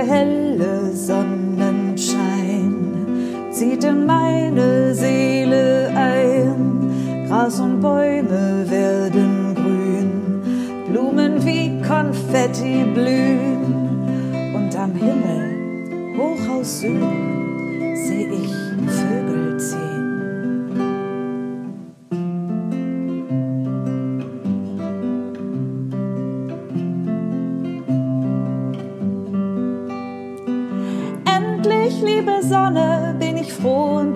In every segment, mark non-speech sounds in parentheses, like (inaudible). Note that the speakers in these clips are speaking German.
der helle Sonnenschein zieht in meine Seele ein. Gras und Bäume werden grün, Blumen wie Konfetti blühen. Und am Himmel, hoch aus Süden,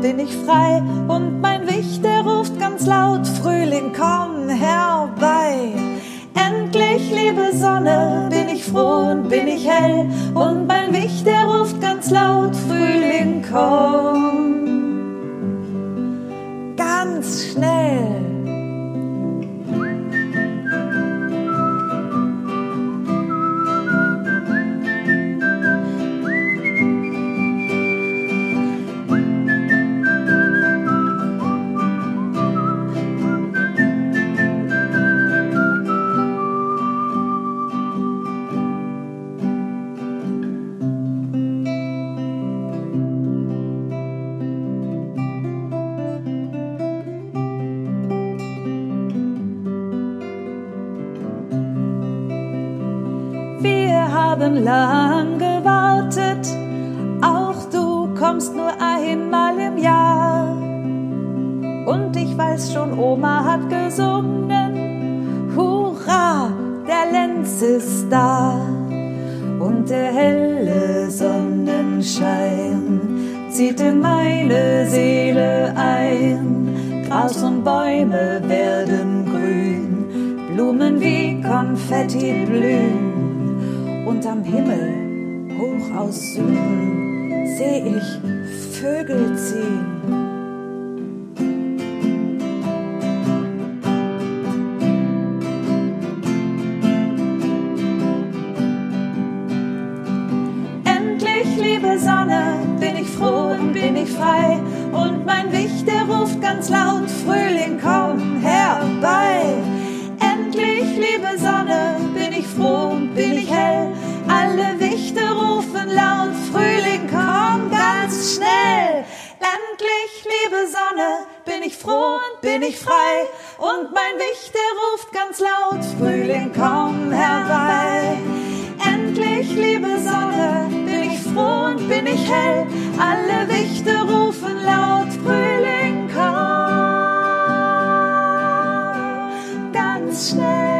bin ich frei. Und mein Wicht, der ruft ganz laut, Frühling, komm herbei. Endlich, liebe Sonne, bin ich froh und bin ich hell. Und mein Wicht, der ruft ganz laut, Frühling, komm. Ganz schnell. Weiß schon, Oma hat gesungen, Hurra, der Lenz ist da. Und der helle Sonnenschein zieht in meine Seele ein. Gras und Bäume werden grün, Blumen wie Konfetti blühen. Und am Himmel, hoch aus Süden, seh ich Vögel ziehen. Liebe Sonne, bin ich froh und bin ich frei. Und mein Wicht, der ruft ganz laut, Frühling, komm herbei. Endlich, liebe Sonne, bin ich froh und bin ich hell. Alle Wichte rufen laut, Frühling, komm ganz schnell.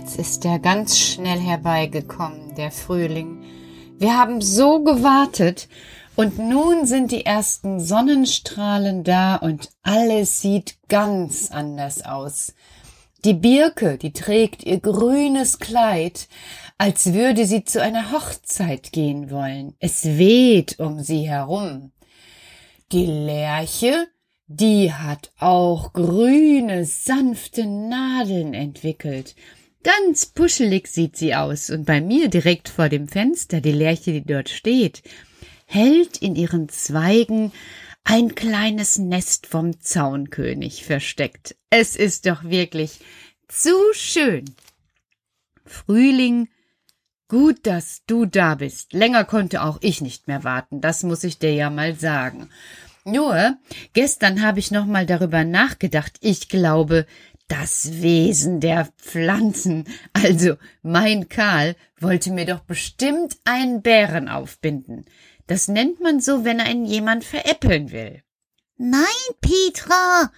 Jetzt ist er ganz schnell herbeigekommen, der Frühling. Wir haben so gewartet und nun sind die ersten Sonnenstrahlen da und alles sieht ganz anders aus. Die Birke, die trägt ihr grünes Kleid, als würde sie zu einer Hochzeit gehen wollen. Es weht um sie herum. Die Lerche, die hat auch grüne, sanfte Nadeln entwickelt. Ganz puschelig sieht sie aus, und bei mir direkt vor dem Fenster, die Lerche, die dort steht, hält in ihren Zweigen ein kleines Nest vom Zaunkönig versteckt. Es ist doch wirklich zu schön. Frühling, gut, dass du da bist. Länger konnte auch ich nicht mehr warten, das muss ich dir ja mal sagen. Nur, gestern habe ich noch mal darüber nachgedacht. Ich glaube, das Wesen der Pflanzen, also mein Karl, wollte mir doch bestimmt einen Bären aufbinden. Das nennt man so, wenn einen jemand veräppeln will. Nein, Petra.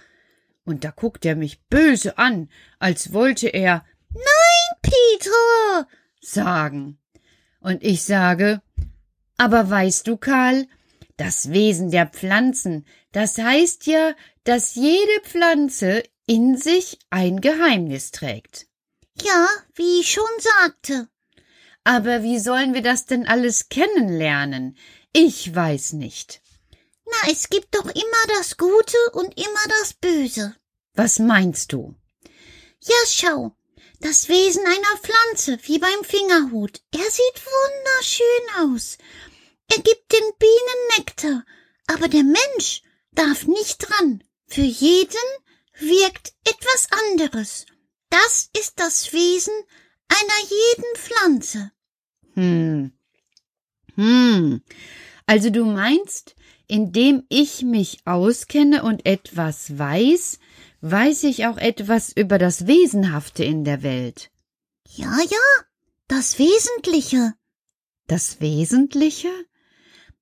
Und da guckt er mich böse an, als wollte er Nein, Petra. sagen. Und ich sage, aber weißt du, Karl, das Wesen der Pflanzen, das heißt ja, dass jede Pflanze in sich ein Geheimnis trägt. Ja, wie ich schon sagte. Aber wie sollen wir das denn alles kennenlernen? Ich weiß nicht. Na, es gibt doch immer das Gute und immer das Böse. Was meinst du? Ja, schau. Das Wesen einer Pflanze, wie beim Fingerhut. Er sieht wunderschön aus. Er gibt den Bienen Nektar. Aber der Mensch darf nicht dran. Für jeden wirkt etwas anderes. Das ist das Wesen einer jeden Pflanze. Hm. Hm. Also du meinst, indem ich mich auskenne und etwas weiß, weiß ich auch etwas über das Wesenhafte in der Welt. Ja, ja, das Wesentliche. Das Wesentliche?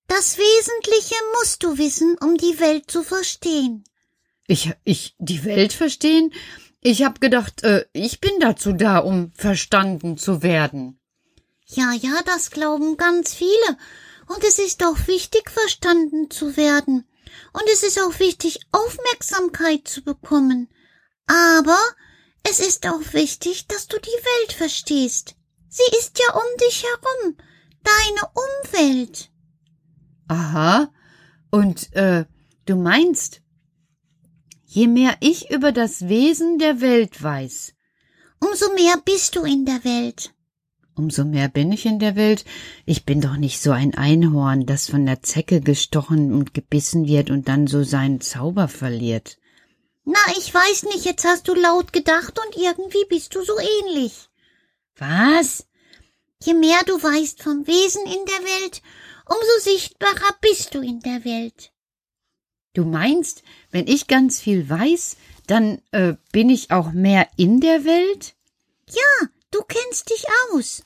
Das Wesentliche musst du wissen, um die Welt zu verstehen. Ich, ich, die Welt verstehen? Ich hab gedacht, äh, ich bin dazu da, um verstanden zu werden. Ja, ja, das glauben ganz viele. Und es ist auch wichtig, verstanden zu werden. Und es ist auch wichtig, Aufmerksamkeit zu bekommen. Aber es ist auch wichtig, dass du die Welt verstehst. Sie ist ja um dich herum, deine Umwelt. Aha. Und äh, du meinst, je mehr ich über das Wesen der Welt weiß, umso mehr bist du in der Welt. Umso mehr bin ich in der Welt. Ich bin doch nicht so ein Einhorn, das von der Zecke gestochen und gebissen wird und dann so seinen Zauber verliert. Na, ich weiß nicht, jetzt hast du laut gedacht und irgendwie bist du so ähnlich. Was? Je mehr du weißt vom Wesen in der Welt, umso sichtbarer bist du in der Welt. Du meinst, wenn ich ganz viel weiß, dann äh, bin ich auch mehr in der Welt? Ja, du kennst dich aus.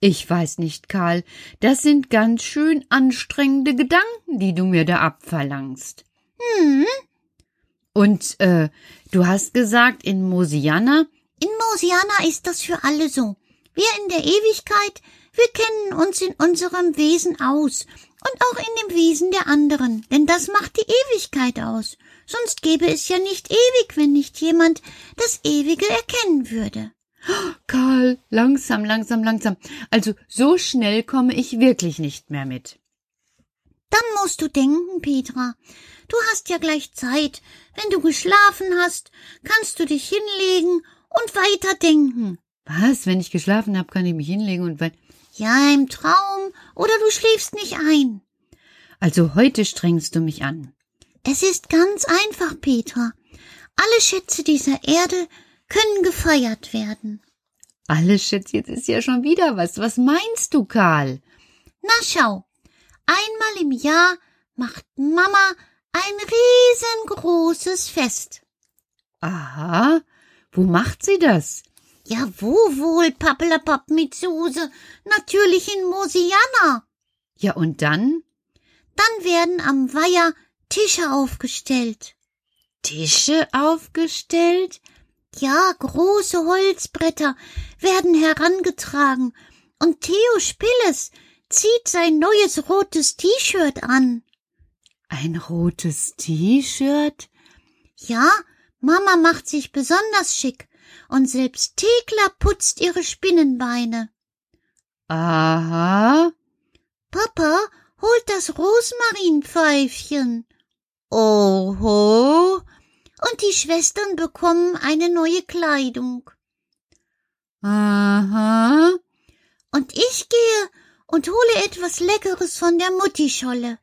Ich weiß nicht, Karl, das sind ganz schön anstrengende Gedanken, die du mir da abverlangst. Hm, Und äh, du hast gesagt, in Mosiana, in Mosiana ist das für alle so. Wir in der Ewigkeit, wir kennen uns in unserem Wesen aus und auch in dem Wesen der anderen, denn das macht die Ewigkeit aus. Sonst gäbe es ja nicht ewig, wenn nicht jemand das Ewige erkennen würde. Karl, langsam, langsam, langsam. Also so schnell komme ich wirklich nicht mehr mit. Dann musst du denken, Petra. Du hast ja gleich Zeit. Wenn du geschlafen hast, kannst du dich hinlegen und weiter denken. Was? Wenn ich geschlafen habe, kann ich mich hinlegen und weil. Ja, im Traum oder du schläfst nicht ein. Also heute strengst du mich an. Es ist ganz einfach, Petra. Alle Schätze dieser Erde können gefeiert werden. Alle Schätze, jetzt ist ja schon wieder was. Was meinst du, Karl? Na schau, einmal im Jahr macht Mama ein riesengroßes Fest. Aha. Wo macht sie das? Ja, wo wohl, Pappelapapp mit Soße? Natürlich in Mosiana. Ja, und dann? Dann werden am Weiher Tische aufgestellt. Tische aufgestellt? Ja, große Holzbretter werden herangetragen und Theo Spilles zieht sein neues rotes T-Shirt an. Ein rotes T-Shirt? Ja, Mama macht sich besonders schick und selbst Thekla putzt ihre Spinnenbeine. Aha. Papa holt das Rosmarinpfeifchen. Oho. Und die Schwestern bekommen eine neue Kleidung. Aha. Und ich gehe und hole etwas Leckeres von der Muttischolle.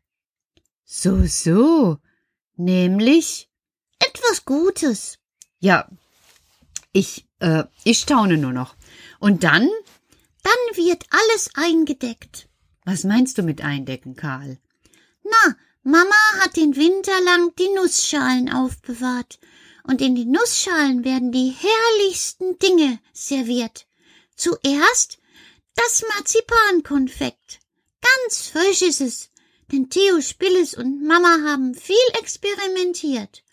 So, so. Nämlich? Etwas Gutes. Ja, ich, äh, ich staune nur noch. Und dann? Dann wird alles eingedeckt. Was meinst du mit eindecken, Karl? Na, Mama hat den Winter lang die Nussschalen aufbewahrt. Und in den Nussschalen werden die herrlichsten Dinge serviert. Zuerst das Marzipankonfekt. Ganz frisch ist es, denn Theo Spilles und Mama haben viel experimentiert.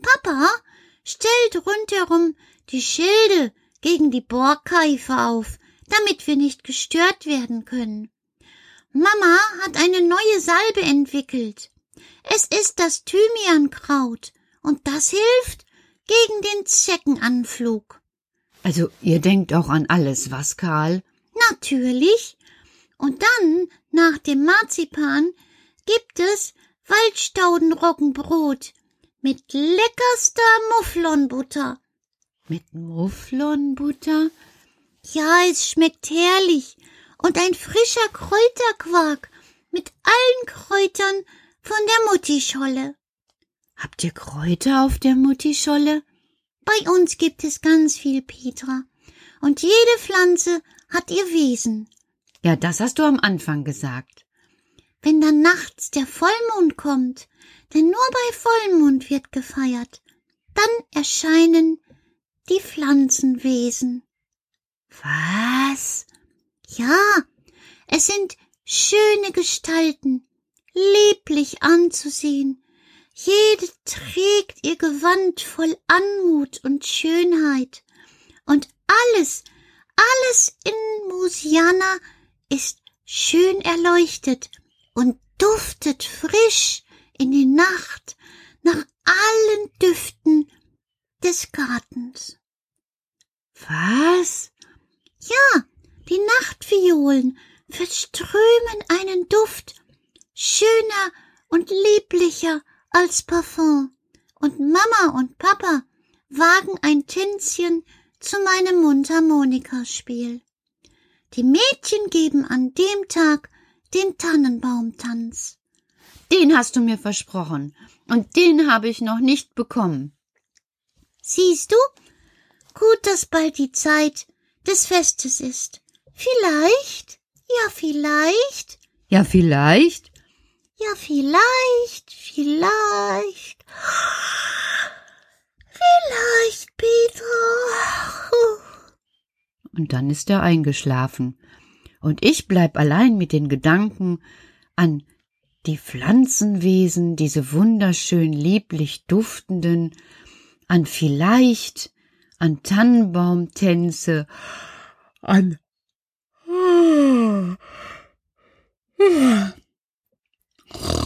Papa stellt rundherum die Schilde gegen die Borkeifer auf, damit wir nicht gestört werden können. Mama hat eine neue Salbe entwickelt. Es ist das Thymiankraut und das hilft gegen den Zeckenanflug. Also ihr denkt auch an alles, was, Karl? Natürlich. Und dann, nach dem Marzipan, gibt es Waldstaudenroggenbrot mit leckerster Mufflonbutter. Mit Mufflonbutter? Ja, es schmeckt herrlich. Und ein frischer Kräuterquark mit allen Kräutern von der Muttischolle. Habt ihr Kräuter auf der Muttischolle? Bei uns gibt es ganz viel, Petra. Und jede Pflanze hat ihr Wesen. Ja, das hast du am Anfang gesagt. Wenn dann nachts der Vollmond kommt, denn nur bei Vollmond wird gefeiert, dann erscheinen die Pflanzenwesen. Was? Ja, es sind schöne Gestalten, lieblich anzusehen. Jede trägt ihr Gewand voll Anmut und Schönheit. Und alles, alles in Musiana ist schön erleuchtet und duftet frisch in die Nacht nach allen Düften des Gartens. Was? Ja, die Nachtviolen verströmen einen Duft schöner und lieblicher als Parfum, und Mama und Papa wagen ein Tänzchen zu meinem Mundharmonikaspiel. Die Mädchen geben an dem Tag den Tannenbaumtanz. Den hast du mir versprochen, und den habe ich noch nicht bekommen. Siehst du? Gut, dass bald die Zeit des Festes ist. Vielleicht, ja vielleicht, Ja, vielleicht. ja vielleicht, vielleicht, vielleicht, Peter. Und dann ist er eingeschlafen. Und ich bleib allein mit den Gedanken an die Pflanzenwesen, diese wunderschön lieblich duftenden, an vielleicht, an Tannenbaumtänze, an (sighs) (sighs) (sighs)